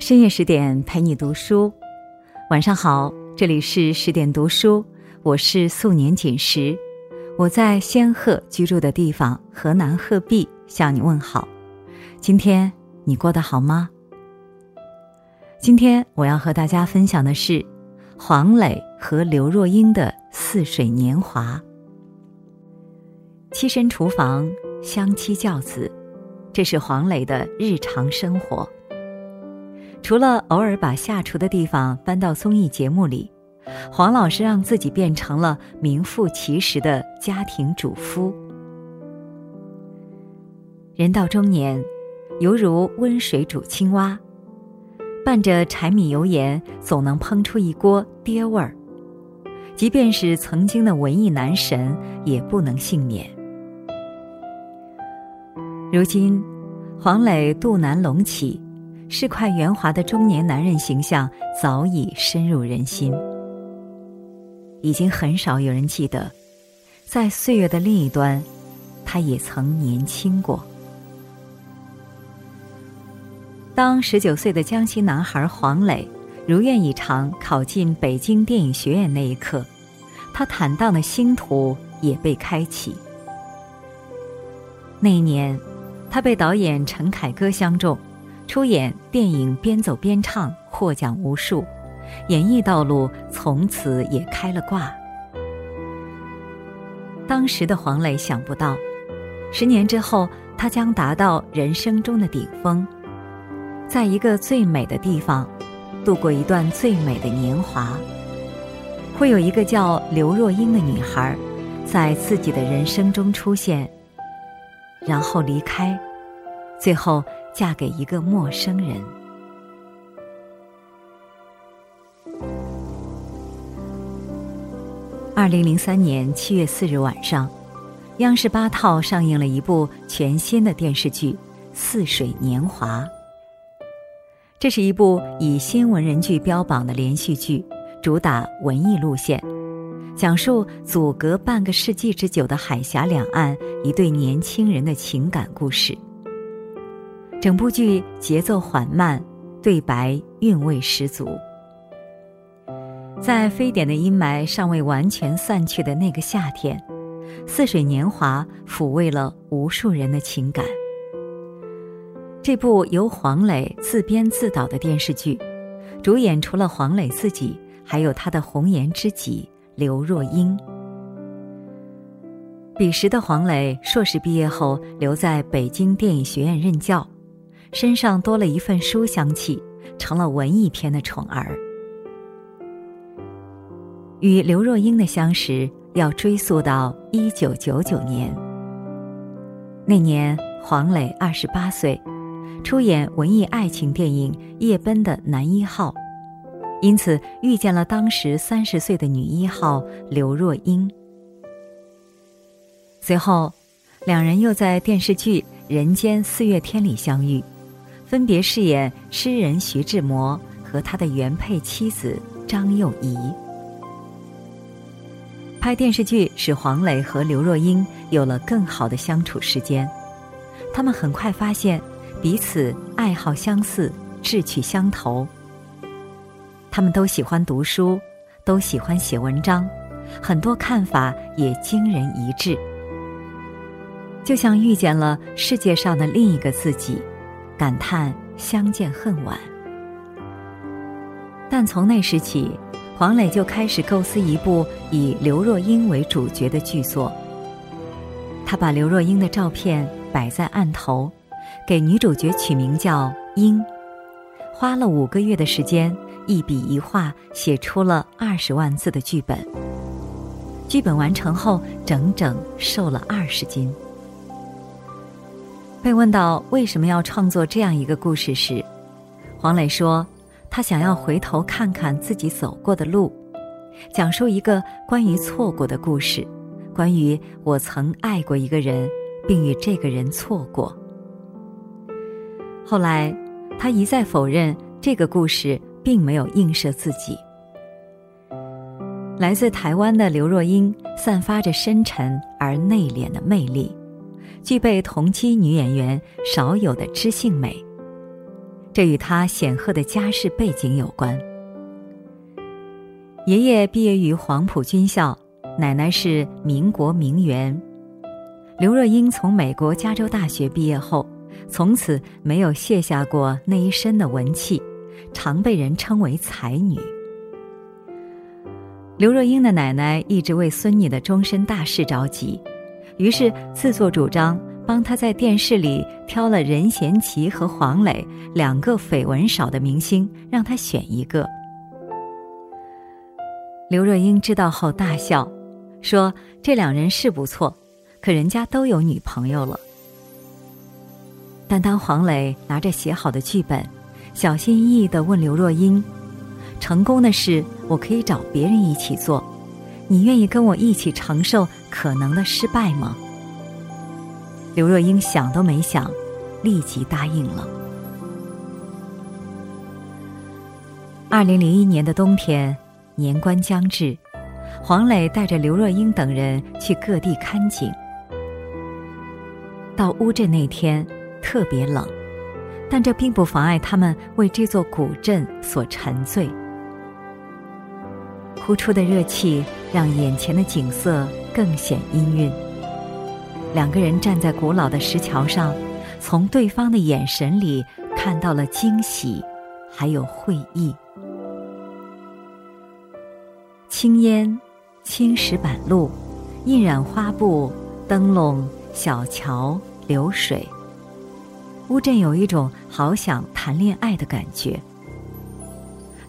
深夜十点陪你读书，晚上好，这里是十点读书，我是素年锦时，我在仙鹤居住的地方河南鹤壁向你问好。今天你过得好吗？今天我要和大家分享的是黄磊和刘若英的似水年华。栖身厨房，相妻教子，这是黄磊的日常生活。除了偶尔把下厨的地方搬到综艺节目里，黄老师让自己变成了名副其实的家庭主夫。人到中年，犹如温水煮青蛙，伴着柴米油盐，总能烹出一锅爹味儿。即便是曾经的文艺男神，也不能幸免。如今，黄磊肚腩隆起。世侩圆滑的中年男人形象早已深入人心，已经很少有人记得，在岁月的另一端，他也曾年轻过。当十九岁的江西男孩黄磊如愿以偿考进北京电影学院那一刻，他坦荡的星途也被开启。那一年，他被导演陈凯歌相中。出演电影《边走边唱》，获奖无数，演艺道路从此也开了挂。当时的黄磊想不到，十年之后，他将达到人生中的顶峰，在一个最美的地方，度过一段最美的年华。会有一个叫刘若英的女孩，在自己的人生中出现，然后离开，最后。嫁给一个陌生人。二零零三年七月四日晚上，央视八套上映了一部全新的电视剧《似水年华》。这是一部以新闻人剧标榜的连续剧，主打文艺路线，讲述阻隔半个世纪之久的海峡两岸一对年轻人的情感故事。整部剧节奏缓慢，对白韵味十足。在非典的阴霾尚未完全散去的那个夏天，《似水年华》抚慰了无数人的情感。这部由黄磊自编自导的电视剧，主演除了黄磊自己，还有他的红颜知己刘若英。彼时的黄磊硕士毕业后留在北京电影学院任教。身上多了一份书香气，成了文艺片的宠儿。与刘若英的相识要追溯到一九九九年。那年黄磊二十八岁，出演文艺爱情电影《夜奔》的男一号，因此遇见了当时三十岁的女一号刘若英。随后，两人又在电视剧《人间四月天》里相遇。分别饰演诗人徐志摩和他的原配妻子张幼仪。拍电视剧使黄磊和刘若英有了更好的相处时间，他们很快发现彼此爱好相似，志趣相投。他们都喜欢读书，都喜欢写文章，很多看法也惊人一致，就像遇见了世界上的另一个自己。感叹相见恨晚，但从那时起，黄磊就开始构思一部以刘若英为主角的剧作。他把刘若英的照片摆在案头，给女主角取名叫英，花了五个月的时间，一笔一画写出了二十万字的剧本。剧本完成后，整整瘦了二十斤。被问到为什么要创作这样一个故事时，黄磊说：“他想要回头看看自己走过的路，讲述一个关于错过的故事，关于我曾爱过一个人，并与这个人错过。”后来，他一再否认这个故事并没有映射自己。来自台湾的刘若英散发着深沉而内敛的魅力。具备同期女演员少有的知性美，这与她显赫的家世背景有关。爷爷毕业于黄埔军校，奶奶是民国名媛。刘若英从美国加州大学毕业后，从此没有卸下过那一身的文气，常被人称为才女。刘若英的奶奶一直为孙女的终身大事着急，于是自作主张帮他在电视里挑了任贤齐和黄磊两个绯闻少的明星，让他选一个。刘若英知道后大笑，说：“这两人是不错，可人家都有女朋友了。”但当黄磊拿着写好的剧本，小心翼翼地问刘若英：“成功的事我可以找别人一起做，你愿意跟我一起承受可能的失败吗？”刘若英想都没想，立即答应了。二零零一年的冬天。年关将至，黄磊带着刘若英等人去各地看景。到乌镇那天特别冷，但这并不妨碍他们为这座古镇所沉醉。呼出的热气让眼前的景色更显氤氲。两个人站在古老的石桥上，从对方的眼神里看到了惊喜，还有会意。青烟，青石板路，印染花布、灯笼、小桥、流水。乌镇有一种好想谈恋爱的感觉。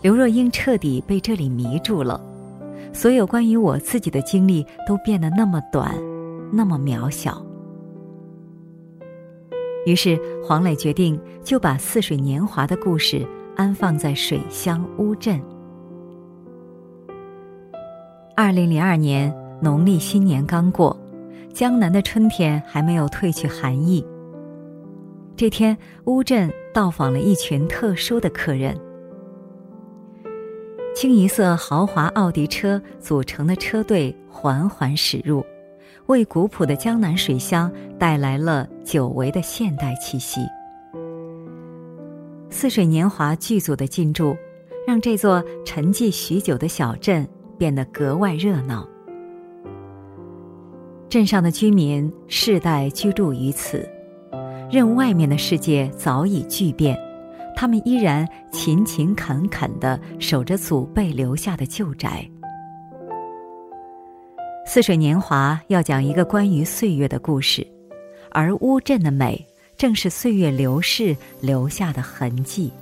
刘若英彻底被这里迷住了，所有关于我自己的经历都变得那么短，那么渺小。于是黄磊决定就把似水年华的故事安放在水乡乌镇。二零零二年农历新年刚过，江南的春天还没有褪去寒意。这天，乌镇到访了一群特殊的客人。清一色豪华奥迪车组成的车队缓缓驶入，为古朴的江南水乡带来了久违的现代气息。似水年华剧组的进驻，让这座沉寂许久的小镇。变得格外热闹。镇上的居民世代居住于此，任外面的世界早已巨变，他们依然勤勤恳恳地守着祖辈留下的旧宅。似水年华要讲一个关于岁月的故事，而乌镇的美正是岁月流逝留下的痕迹。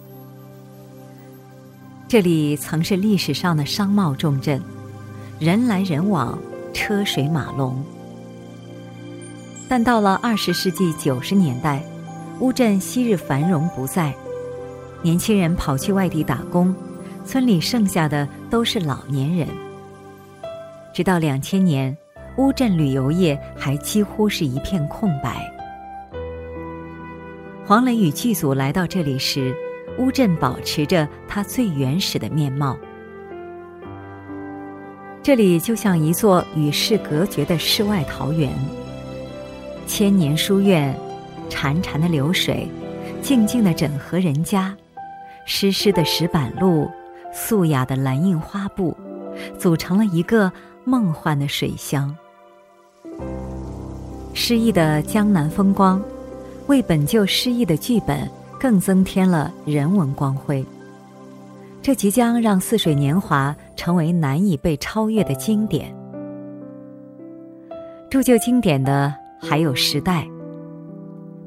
这里曾是历史上的商贸重镇，人来人往，车水马龙。但到了二十世纪九十年代，乌镇昔日繁荣不再，年轻人跑去外地打工，村里剩下的都是老年人。直到两千年，乌镇旅游业还几乎是一片空白。黄磊与剧组来到这里时。乌镇保持着它最原始的面貌，这里就像一座与世隔绝的世外桃源。千年书院，潺潺的流水，静静的整河人家，湿湿的石板路，素雅的蓝印花布，组成了一个梦幻的水乡。诗意的江南风光，为本就诗意的剧本。更增添了人文光辉。这即将让《似水年华》成为难以被超越的经典。铸就经典的还有时代，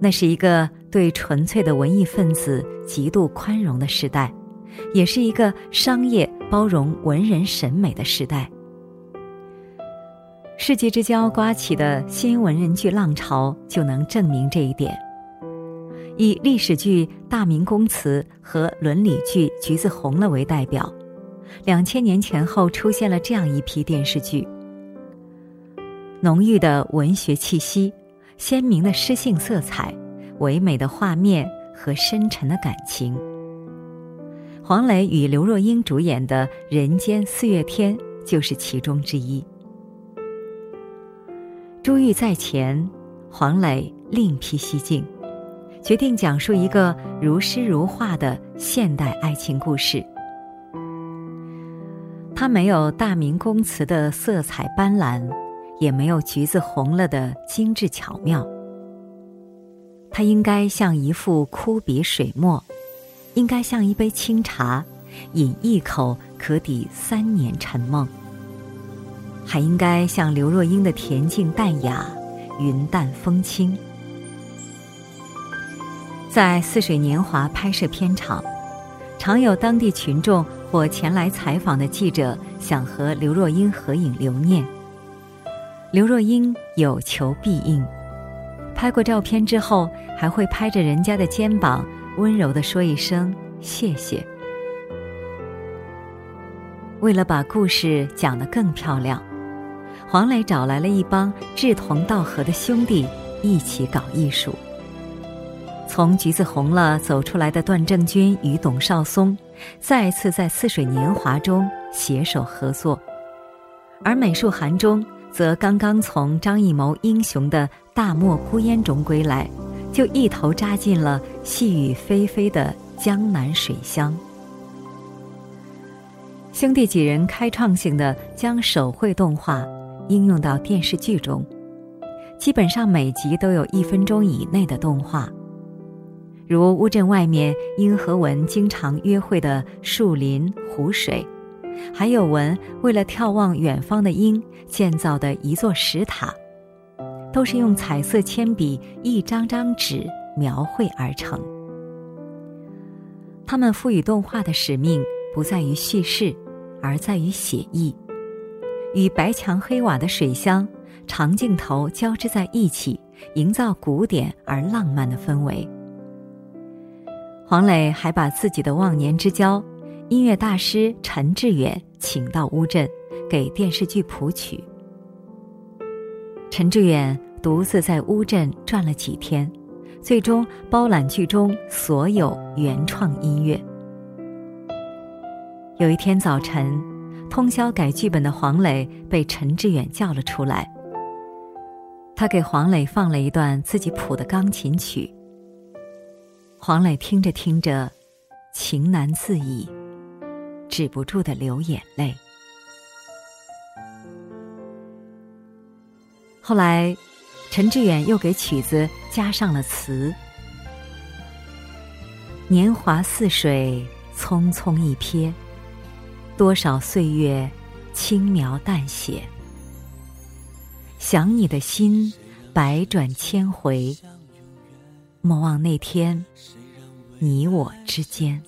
那是一个对纯粹的文艺分子极度宽容的时代，也是一个商业包容文人审美的时代。世纪之交刮起的新文人剧浪潮，就能证明这一点。以历史剧《大明宫词》和伦理剧《橘子红了》为代表，两千年前后出现了这样一批电视剧：浓郁的文学气息、鲜明的诗性色彩、唯美的画面和深沉的感情。黄磊与刘若英主演的《人间四月天》就是其中之一。珠玉在前，黄磊另辟蹊径。决定讲述一个如诗如画的现代爱情故事。它没有大明宫词的色彩斑斓，也没有橘子红了的精致巧妙。它应该像一幅枯笔水墨，应该像一杯清茶，饮一口可抵三年沉梦。还应该像刘若英的恬静淡雅，云淡风轻。在《似水年华》拍摄片场，常有当地群众或前来采访的记者想和刘若英合影留念。刘若英有求必应，拍过照片之后，还会拍着人家的肩膀，温柔地说一声谢谢。为了把故事讲得更漂亮。黄磊找来了一帮志同道合的兄弟，一起搞艺术。从橘子红了走出来的段正军与董少松，再次在《似水年华》中携手合作，而美术韩中则刚刚从张艺谋英雄的大漠孤烟中归来，就一头扎进了细雨霏霏的江南水乡。兄弟几人开创性的将手绘动画。应用到电视剧中，基本上每集都有一分钟以内的动画，如乌镇外面英和文经常约会的树林湖水，还有文为了眺望远方的鹰建造的一座石塔，都是用彩色铅笔一张张纸描绘而成。他们赋予动画的使命不在于叙事，而在于写意。与白墙黑瓦的水乡长镜头交织在一起，营造古典而浪漫的氛围。黄磊还把自己的忘年之交音乐大师陈志远请到乌镇，给电视剧谱曲。陈志远独自在乌镇转了几天，最终包揽剧中所有原创音乐。有一天早晨。通宵改剧本的黄磊被陈志远叫了出来。他给黄磊放了一段自己谱的钢琴曲。黄磊听着听着，情难自已，止不住的流眼泪。后来，陈志远又给曲子加上了词：“年华似水，匆匆一瞥。”多少岁月，轻描淡写。想你的心，百转千回。莫忘那天，你我之间。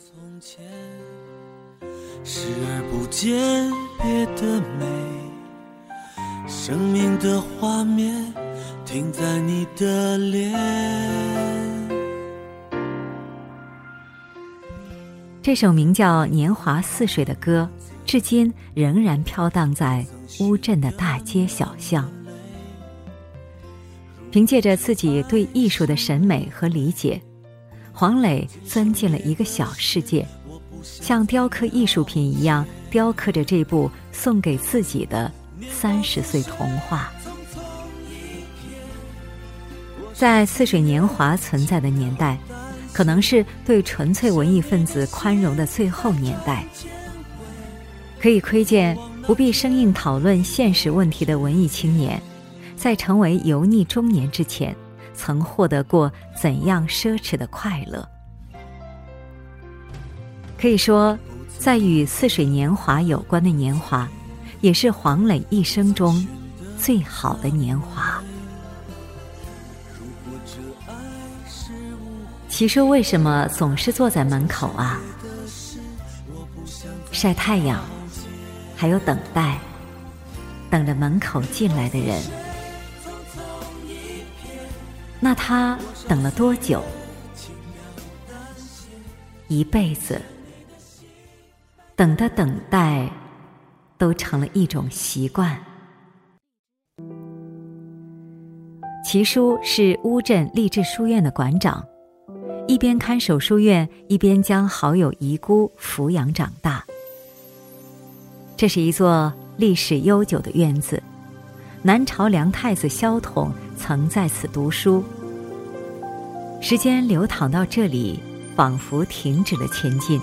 视而不见，别的美，生命的画面停在你的脸。这首名叫《年华似水》的歌，至今仍然飘荡在乌镇的大街小巷。凭借着自己对艺术的审美和理解，黄磊钻进了一个小世界，像雕刻艺术品一样雕刻着这部送给自己的三十岁童话。在似水年华存在的年代。可能是对纯粹文艺分子宽容的最后年代，可以窥见不必生硬讨论现实问题的文艺青年，在成为油腻中年之前，曾获得过怎样奢侈的快乐。可以说，在与似水年华有关的年华，也是黄磊一生中最好的年华。其实为什么总是坐在门口啊？晒太阳，还有等待，等着门口进来的人。那他等了多久？一辈子。等的等待，都成了一种习惯。齐叔是乌镇励志书院的馆长。一边看守书院，一边将好友遗孤抚养长大。这是一座历史悠久的院子，南朝梁太子萧统曾在此读书。时间流淌到这里，仿佛停止了前进。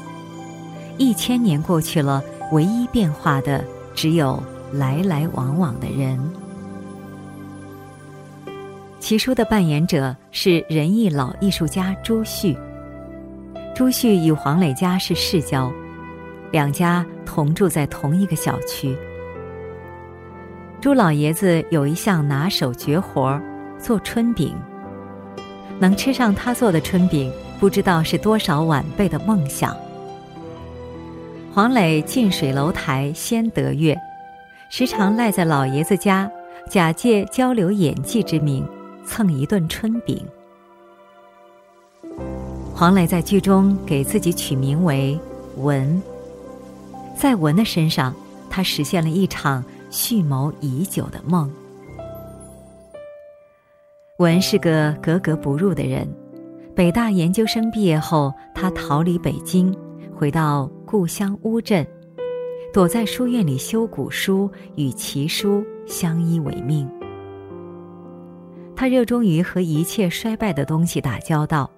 一千年过去了，唯一变化的只有来来往往的人。奇书的扮演者是仁义老艺术家朱旭。朱旭与黄磊家是世交，两家同住在同一个小区。朱老爷子有一项拿手绝活做春饼。能吃上他做的春饼，不知道是多少晚辈的梦想。黄磊近水楼台先得月，时常赖在老爷子家，假借交流演技之名蹭一顿春饼。黄磊在剧中给自己取名为文，在文的身上，他实现了一场蓄谋已久的梦。文是个格格不入的人，北大研究生毕业后，他逃离北京，回到故乡乌镇，躲在书院里修古书，与奇书相依为命。他热衷于和一切衰败的东西打交道，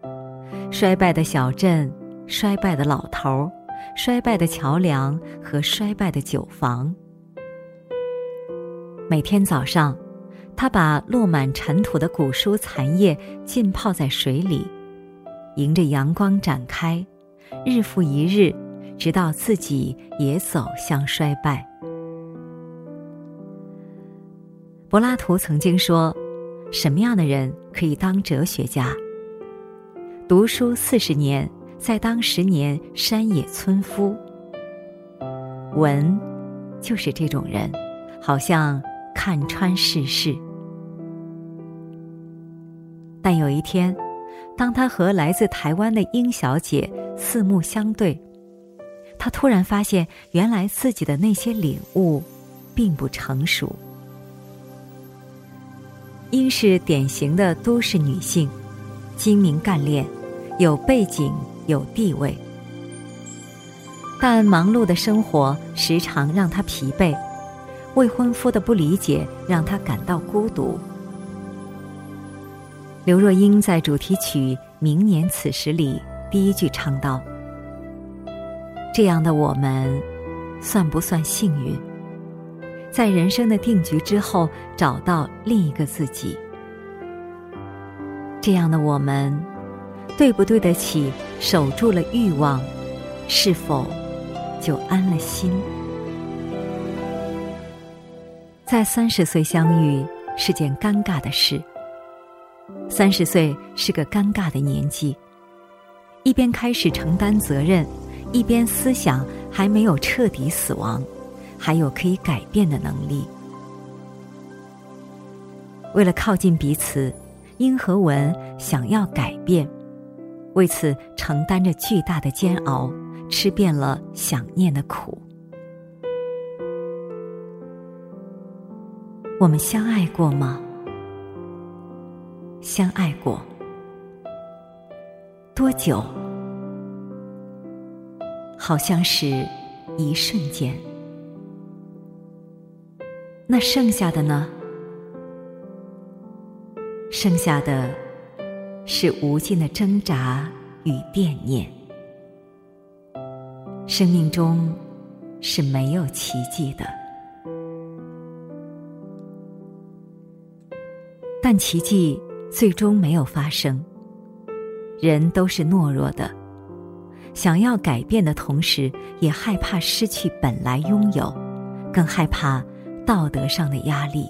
衰败的小镇，衰败的老头儿，衰败的桥梁和衰败的酒房。每天早上。他把落满尘土的古书残页浸泡在水里，迎着阳光展开，日复一日，直到自己也走向衰败。柏拉图曾经说：“什么样的人可以当哲学家？读书四十年，再当十年山野村夫。”文，就是这种人，好像。看穿世事，但有一天，当他和来自台湾的英小姐四目相对，他突然发现，原来自己的那些领悟，并不成熟。英是典型的都市女性，精明干练，有背景有地位，但忙碌的生活时常让她疲惫。未婚夫的不理解让他感到孤独。刘若英在主题曲《明年此时》里第一句唱道：“这样的我们，算不算幸运？在人生的定局之后，找到另一个自己。这样的我们，对不对得起守住了欲望？是否就安了心？”在三十岁相遇是件尴尬的事。三十岁是个尴尬的年纪，一边开始承担责任，一边思想还没有彻底死亡，还有可以改变的能力。为了靠近彼此，英和文想要改变，为此承担着巨大的煎熬，吃遍了想念的苦。我们相爱过吗？相爱过多久？好像是一瞬间。那剩下的呢？剩下的是无尽的挣扎与惦念。生命中是没有奇迹的。但奇迹最终没有发生。人都是懦弱的，想要改变的同时，也害怕失去本来拥有，更害怕道德上的压力。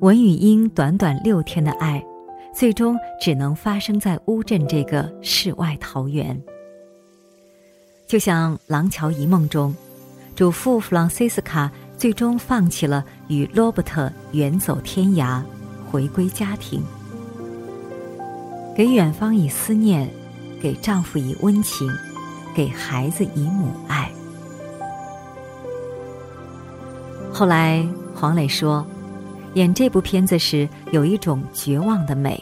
文与英短短六天的爱，最终只能发生在乌镇这个世外桃源。就像《廊桥遗梦》中，主妇弗朗西斯卡。最终放弃了与罗伯特远走天涯，回归家庭，给远方以思念，给丈夫以温情，给孩子以母爱。后来黄磊说，演这部片子时有一种绝望的美，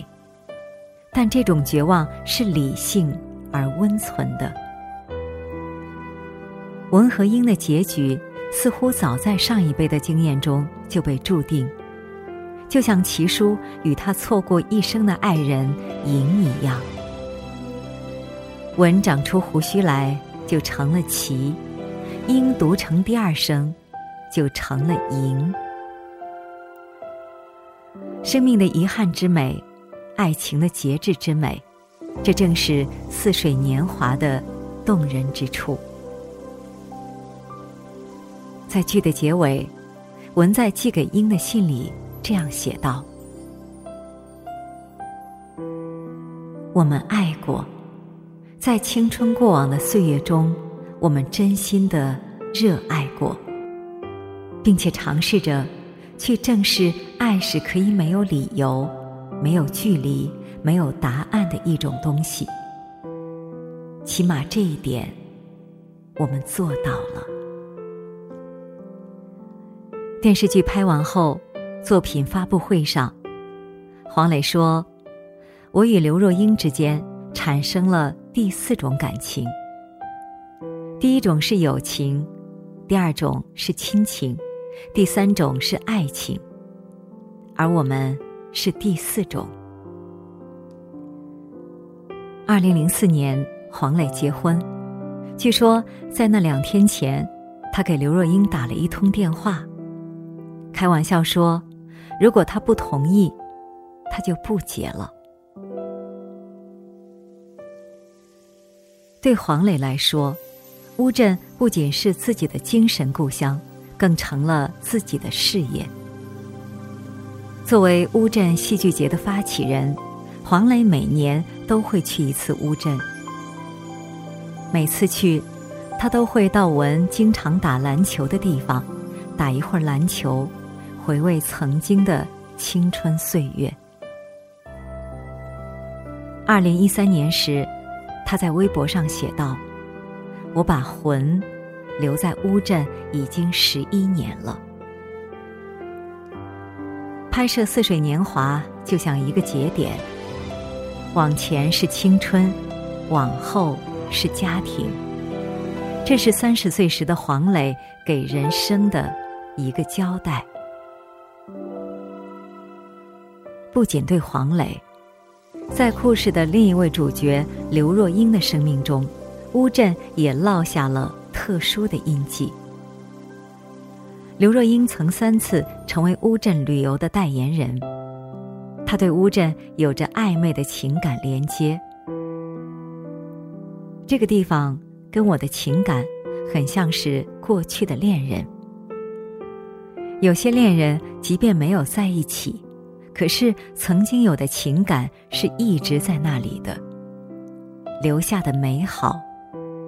但这种绝望是理性而温存的。文和英的结局。似乎早在上一辈的经验中就被注定，就像齐叔与他错过一生的爱人莹一样。文长出胡须来，就成了齐；英读成第二声，就成了莹。生命的遗憾之美，爱情的节制之美，这正是似水年华的动人之处。在剧的结尾，文在寄给英的信里这样写道：“我们爱过。”在青春过往的岁月中，我们真心的热爱过，并且尝试着去正视爱是可以没有理由、没有距离、没有答案的一种东西。起码这一点，我们做到了。电视剧拍完后，作品发布会上，黄磊说：“我与刘若英之间产生了。”第四种感情，第一种是友情，第二种是亲情，第三种是爱情，而我们是第四种。二零零四年，黄磊结婚，据说在那两天前，他给刘若英打了一通电话，开玩笑说，如果他不同意，他就不结了。对黄磊来说，乌镇不仅是自己的精神故乡，更成了自己的事业。作为乌镇戏剧节的发起人，黄磊每年都会去一次乌镇。每次去，他都会到文经常打篮球的地方，打一会儿篮球，回味曾经的青春岁月。二零一三年时。他在微博上写道：“我把魂留在乌镇已经十一年了。拍摄《似水年华》就像一个节点，往前是青春，往后是家庭。这是三十岁时的黄磊给人生的一个交代。不仅对黄磊。”在故事的另一位主角刘若英的生命中，乌镇也落下了特殊的印记。刘若英曾三次成为乌镇旅游的代言人，她对乌镇有着暧昧的情感连接。这个地方跟我的情感很像是过去的恋人，有些恋人即便没有在一起。可是，曾经有的情感是一直在那里的，留下的美好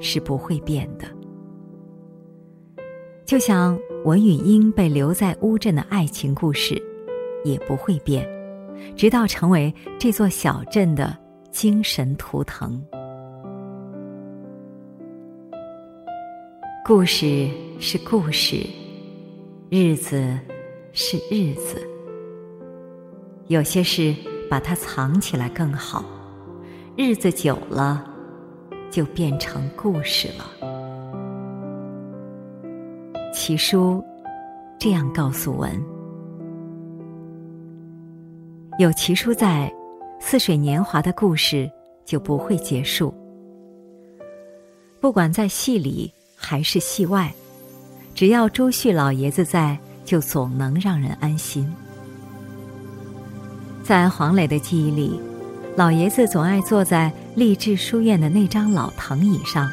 是不会变的。就像文与英被留在乌镇的爱情故事，也不会变，直到成为这座小镇的精神图腾。故事是故事，日子是日子。有些事把它藏起来更好，日子久了，就变成故事了。齐叔这样告诉文：“有齐叔在，似水年华的故事就不会结束。不管在戏里还是戏外，只要周旭老爷子在，就总能让人安心。”在黄磊的记忆里，老爷子总爱坐在励志书院的那张老藤椅上，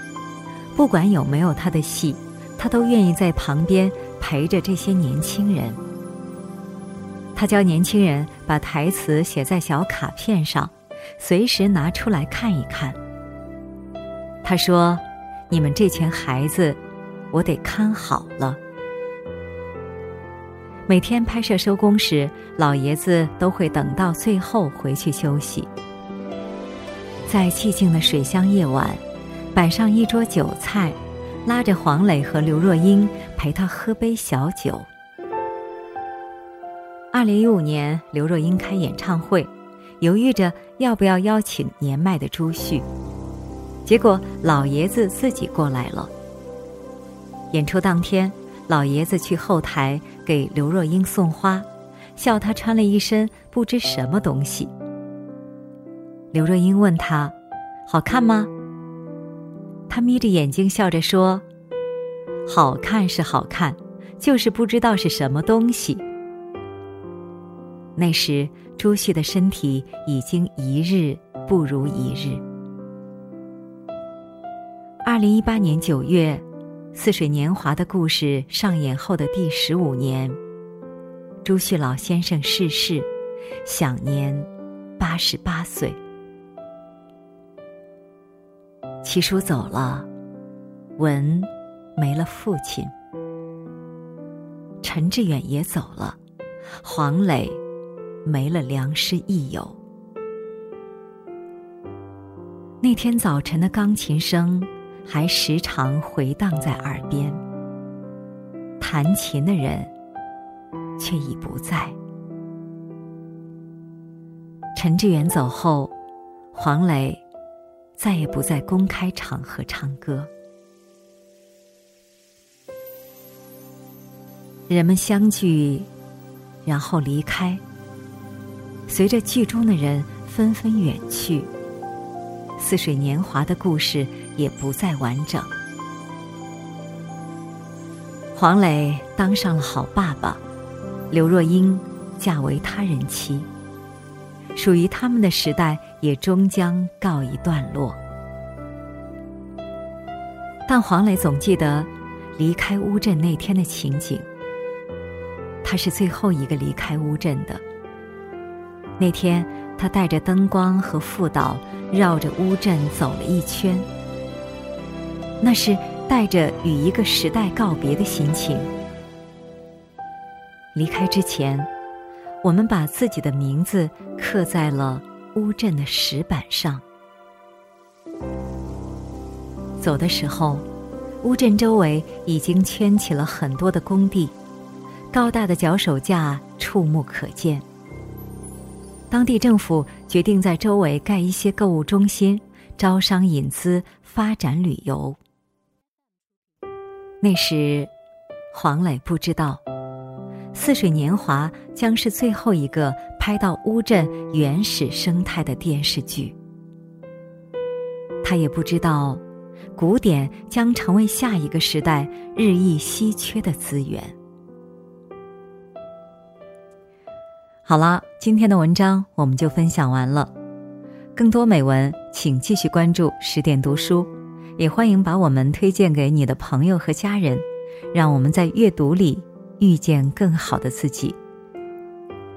不管有没有他的戏，他都愿意在旁边陪着这些年轻人。他教年轻人把台词写在小卡片上，随时拿出来看一看。他说：“你们这群孩子，我得看好了。”每天拍摄收工时，老爷子都会等到最后回去休息。在寂静的水乡夜晚，摆上一桌酒菜，拉着黄磊和刘若英陪他喝杯小酒。二零一五年，刘若英开演唱会，犹豫着要不要邀请年迈的朱旭，结果老爷子自己过来了。演出当天。老爷子去后台给刘若英送花，笑他穿了一身不知什么东西。刘若英问他：“好看吗？”他眯着眼睛笑着说：“好看是好看，就是不知道是什么东西。”那时朱旭的身体已经一日不如一日。二零一八年九月，《似水年华》的故事上演后的第十五年，朱旭老先生逝世，享年八十八岁。七叔走了，文没了父亲，陈志远也走了，黄磊没了良师益友。那天早晨的钢琴声还时常回荡在耳边，弹琴的人却已不在。陈志远走后，黄磊。再也不在公开场合唱歌。人们相聚，然后离开。随着剧中的人纷纷远去，《似水年华》的故事也不再完整。黄磊当上了好爸爸，刘若英嫁为他人妻。属于他们的时代也终将告一段落，但黄磊总记得离开乌镇那天的情景。他是最后一个离开乌镇的。那天，他带着灯光和副导绕着乌镇走了一圈，那是带着与一个时代告别的心情。离开之前。我们把自己的名字刻在了乌镇的石板上。走的时候，乌镇周围已经圈起了很多的工地，高大的脚手架触目可见。当地政府决定在周围盖一些购物中心，招商引资，发展旅游。那时，黄磊不知道。《似水年华》将是最后一个拍到乌镇原始生态的电视剧。他也不知道，古典将成为下一个时代日益稀缺的资源。好了，今天的文章我们就分享完了。更多美文，请继续关注十点读书，也欢迎把我们推荐给你的朋友和家人，让我们在阅读里。遇见更好的自己。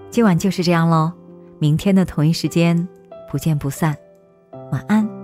今晚就是这样喽，明天的同一时间不见不散，晚安。